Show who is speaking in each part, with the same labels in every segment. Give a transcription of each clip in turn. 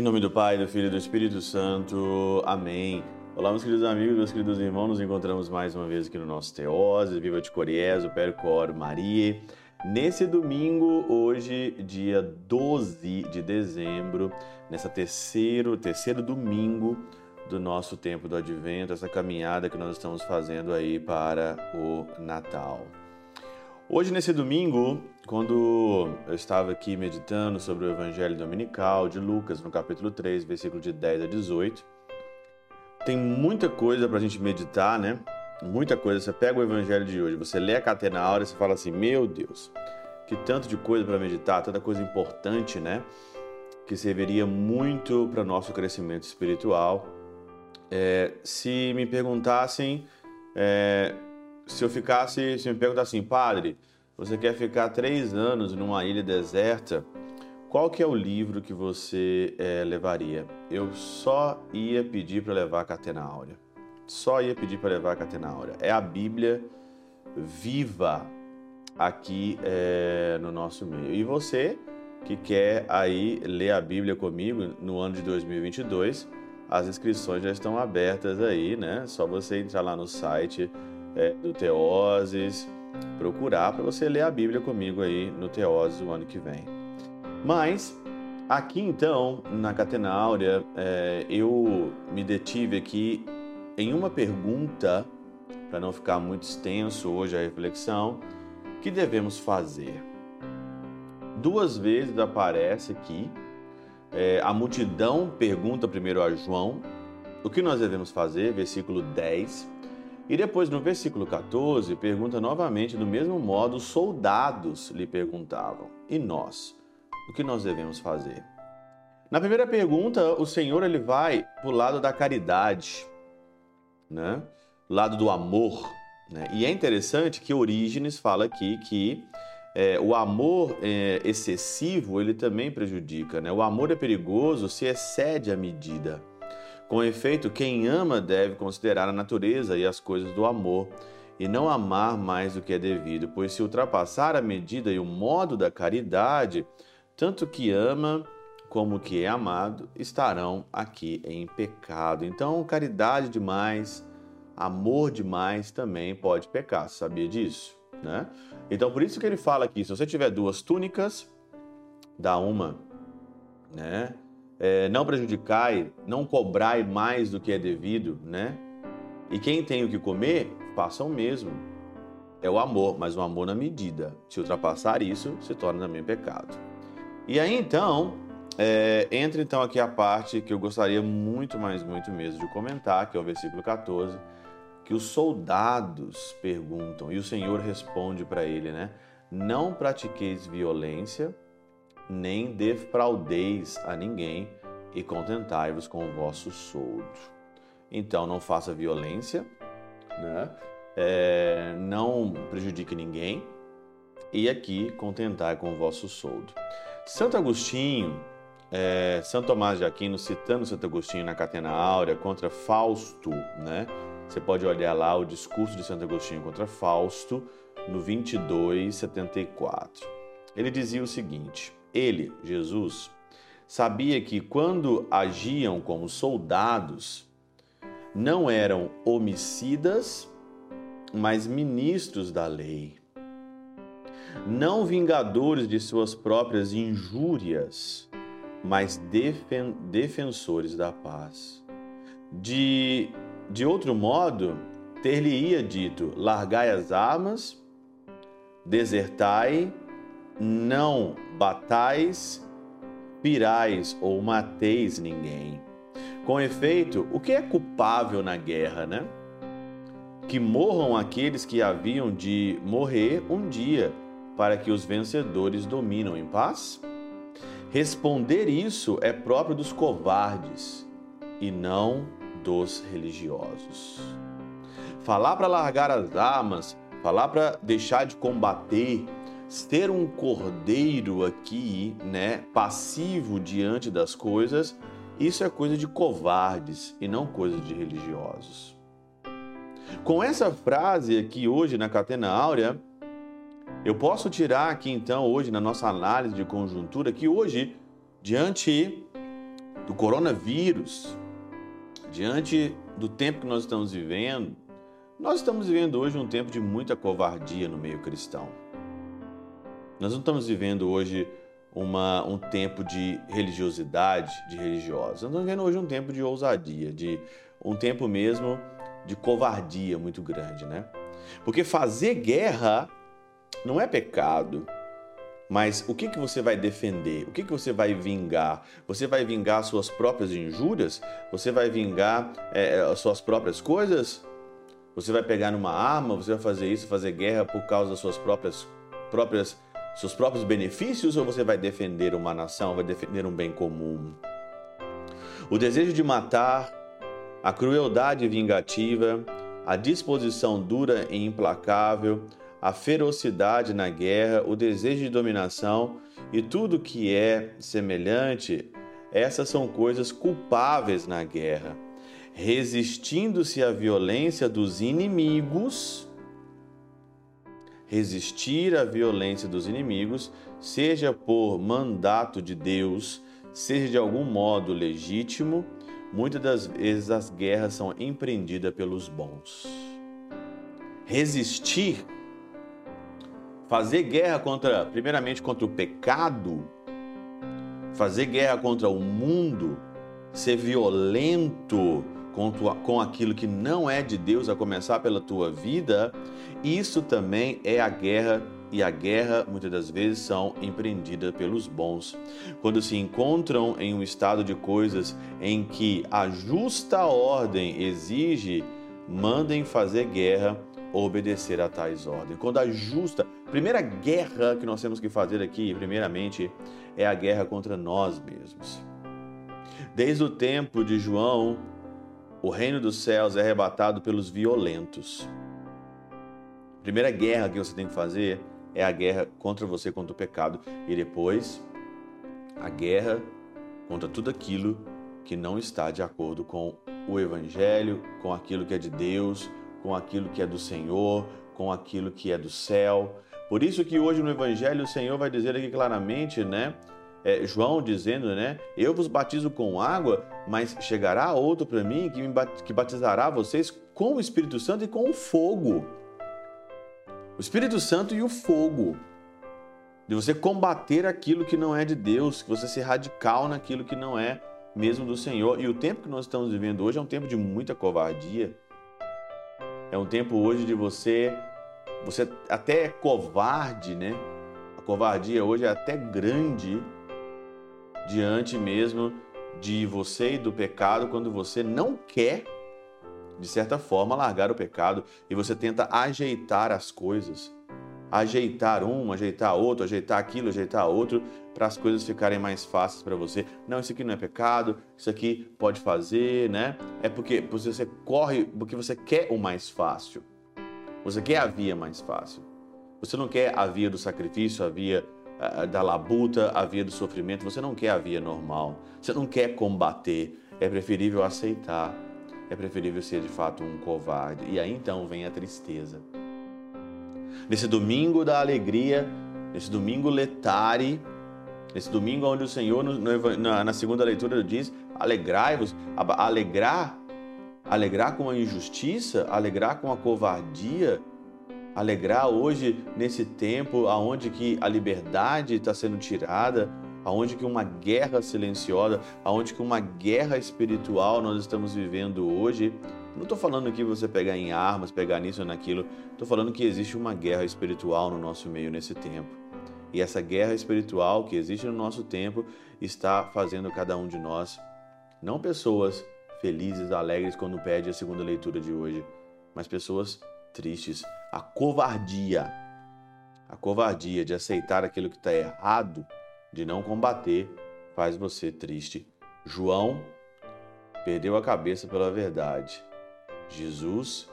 Speaker 1: Em nome do Pai, do Filho e do Espírito Santo. Amém. Olá, meus queridos amigos, meus queridos irmãos, nos encontramos mais uma vez aqui no nosso Teose, Viva de Coriés, o Percor Maria. Nesse domingo, hoje, dia 12 de dezembro, nessa terceiro, terceiro domingo do nosso tempo do Advento, essa caminhada que nós estamos fazendo aí para o Natal. Hoje, nesse domingo, quando eu estava aqui meditando sobre o Evangelho Dominical de Lucas, no capítulo 3, versículo de 10 a 18, tem muita coisa para a gente meditar, né? Muita coisa. Você pega o Evangelho de hoje, você lê a Catena Áurea e você fala assim: Meu Deus, que tanto de coisa para meditar, tanta coisa importante, né? Que serviria muito para o nosso crescimento espiritual. É, se me perguntassem. É, se eu ficasse, se me perguntassem, padre, você quer ficar três anos numa ilha deserta? Qual que é o livro que você é, levaria? Eu só ia pedir para levar a Catena Áurea. Só ia pedir para levar a Catena Áurea. É a Bíblia viva aqui é, no nosso meio. E você que quer aí ler a Bíblia comigo no ano de 2022, as inscrições já estão abertas aí, né? Só você entrar lá no site é, do Teoses, procurar para você ler a Bíblia comigo aí no Teoses o ano que vem. Mas aqui então, na Catena Áurea, é, eu me detive aqui em uma pergunta, para não ficar muito extenso hoje a reflexão, que devemos fazer? Duas vezes aparece aqui, é, a multidão pergunta primeiro a João o que nós devemos fazer, versículo 10, e depois, no versículo 14, pergunta novamente, do mesmo modo, os soldados lhe perguntavam: E nós? O que nós devemos fazer? Na primeira pergunta, o Senhor ele vai para o lado da caridade, né? lado do amor. Né? E é interessante que Orígenes fala aqui que é, o amor é, excessivo ele também prejudica. Né? O amor é perigoso se excede a medida. Com efeito, quem ama deve considerar a natureza e as coisas do amor, e não amar mais do que é devido, pois se ultrapassar a medida e o modo da caridade, tanto que ama como que é amado estarão aqui em pecado. Então, caridade demais, amor demais também pode pecar. Sabia disso? Né? Então, por isso que ele fala aqui: se você tiver duas túnicas, dá uma, né? é, não prejudicai, não cobrai mais do que é devido, né? E quem tem o que comer, faça o mesmo. É o amor, mas o amor na medida. Se ultrapassar isso, se torna também pecado. E aí então, é, entra então aqui a parte que eu gostaria muito, mais muito mesmo de comentar, que é o versículo 14, que os soldados perguntam e o Senhor responde para ele, né? Não pratiqueis violência, nem defraudeis a ninguém e contentai-vos com o vosso soldo. Então, não faça violência, né? É, não prejudique ninguém e aqui contentai com o vosso soldo. Santo Agostinho, é, Santo Tomás de Aquino, citando Santo Agostinho na Catena Áurea contra Fausto, né? Você pode olhar lá o discurso de Santo Agostinho contra Fausto no 2274. Ele dizia o seguinte: ele, Jesus, sabia que quando agiam como soldados, não eram homicidas, mas ministros da lei. Não vingadores de suas próprias injúrias, mas defen defensores da paz. De, de outro modo, ter-lhe-ia dito: largai as armas, desertai não batais, pirais ou mateis ninguém. Com efeito, o que é culpável na guerra, né? Que morram aqueles que haviam de morrer um dia, para que os vencedores dominam em paz? Responder isso é próprio dos covardes e não dos religiosos. Falar para largar as armas, falar para deixar de combater, ter um cordeiro aqui, né, passivo diante das coisas, isso é coisa de covardes e não coisa de religiosos. Com essa frase aqui hoje na Catena Áurea, eu posso tirar aqui então hoje na nossa análise de conjuntura que hoje, diante do coronavírus, diante do tempo que nós estamos vivendo, nós estamos vivendo hoje um tempo de muita covardia no meio cristão. Nós não estamos vivendo hoje uma, um tempo de religiosidade, de religiosos. Nós estamos vivendo hoje um tempo de ousadia, de um tempo mesmo de covardia muito grande, né? Porque fazer guerra não é pecado, mas o que, que você vai defender? O que, que você vai vingar? Você vai vingar suas próprias injúrias? Você vai vingar é, as suas próprias coisas? Você vai pegar numa arma? Você vai fazer isso, fazer guerra por causa das suas próprias, próprias seus próprios benefícios ou você vai defender uma nação, vai defender um bem comum? O desejo de matar, a crueldade vingativa, a disposição dura e implacável, a ferocidade na guerra, o desejo de dominação e tudo que é semelhante, essas são coisas culpáveis na guerra. Resistindo-se à violência dos inimigos, resistir à violência dos inimigos, seja por mandato de Deus, seja de algum modo legítimo, muitas das vezes as guerras são empreendidas pelos bons. Resistir, fazer guerra contra, primeiramente contra o pecado, fazer guerra contra o mundo, ser violento, com, tua, com aquilo que não é de Deus, a começar pela tua vida, isso também é a guerra e a guerra muitas das vezes são empreendidas pelos bons. Quando se encontram em um estado de coisas em que a justa ordem exige, mandem fazer guerra obedecer a tais ordens. Quando a justa, primeira guerra que nós temos que fazer aqui, primeiramente, é a guerra contra nós mesmos. Desde o tempo de João, o reino dos céus é arrebatado pelos violentos. A primeira guerra que você tem que fazer é a guerra contra você, contra o pecado. E depois, a guerra contra tudo aquilo que não está de acordo com o Evangelho, com aquilo que é de Deus, com aquilo que é do Senhor, com aquilo que é do céu. Por isso que hoje no Evangelho o Senhor vai dizer aqui claramente, né? é, João dizendo, né? Eu vos batizo com água, mas chegará outro para mim que, me que batizará vocês com o Espírito Santo e com o fogo. O Espírito Santo e o fogo. De você combater aquilo que não é de Deus, que você ser radical naquilo que não é mesmo do Senhor. E o tempo que nós estamos vivendo hoje é um tempo de muita covardia. É um tempo hoje de você, você até é covarde, né? A covardia hoje é até grande diante mesmo de você e do pecado quando você não quer, de certa forma, largar o pecado e você tenta ajeitar as coisas. Ajeitar um, ajeitar outro, ajeitar aquilo, ajeitar outro, para as coisas ficarem mais fáceis para você. Não, isso aqui não é pecado, isso aqui pode fazer, né? É porque você corre, porque você quer o mais fácil. Você quer a via mais fácil. Você não quer a via do sacrifício, a via da labuta, a via do sofrimento, você não quer a via normal, você não quer combater, é preferível aceitar, é preferível ser de fato um covarde. E aí então vem a tristeza. Nesse domingo da alegria, nesse domingo letare, nesse domingo onde o Senhor, no, no, na, na, segunda leitura, diz: alegrai-vos, alegrar, alegrar com a injustiça, alegrar com a covardia, alegrar hoje nesse tempo aonde que a liberdade está sendo tirada, aonde que uma guerra silenciosa, aonde que uma guerra espiritual nós estamos vivendo hoje. Não estou falando que você pegar em armas, pegar nisso ou naquilo. Estou falando que existe uma guerra espiritual no nosso meio nesse tempo. E essa guerra espiritual que existe no nosso tempo está fazendo cada um de nós, não pessoas felizes, alegres quando pede a segunda leitura de hoje, mas pessoas tristes, a covardia, a covardia de aceitar aquilo que está errado, de não combater, faz você triste. João perdeu a cabeça pela verdade. Jesus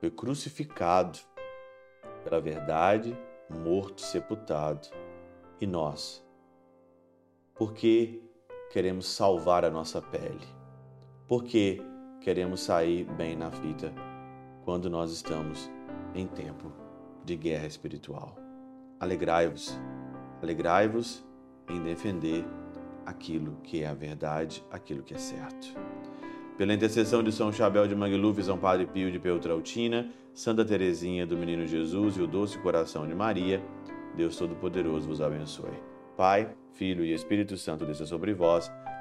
Speaker 1: foi crucificado pela verdade, morto, sepultado. E nós? Porque queremos salvar a nossa pele? Porque queremos sair bem na fita? quando nós estamos em tempo de guerra espiritual. Alegrai-vos, alegrai-vos em defender aquilo que é a verdade, aquilo que é certo. Pela intercessão de São Chabel de Mangluf, São Padre Pio de Peltrautina, Santa Teresinha do Menino Jesus e o Doce Coração de Maria, Deus Todo-Poderoso vos abençoe. Pai, Filho e Espírito Santo desça sobre vós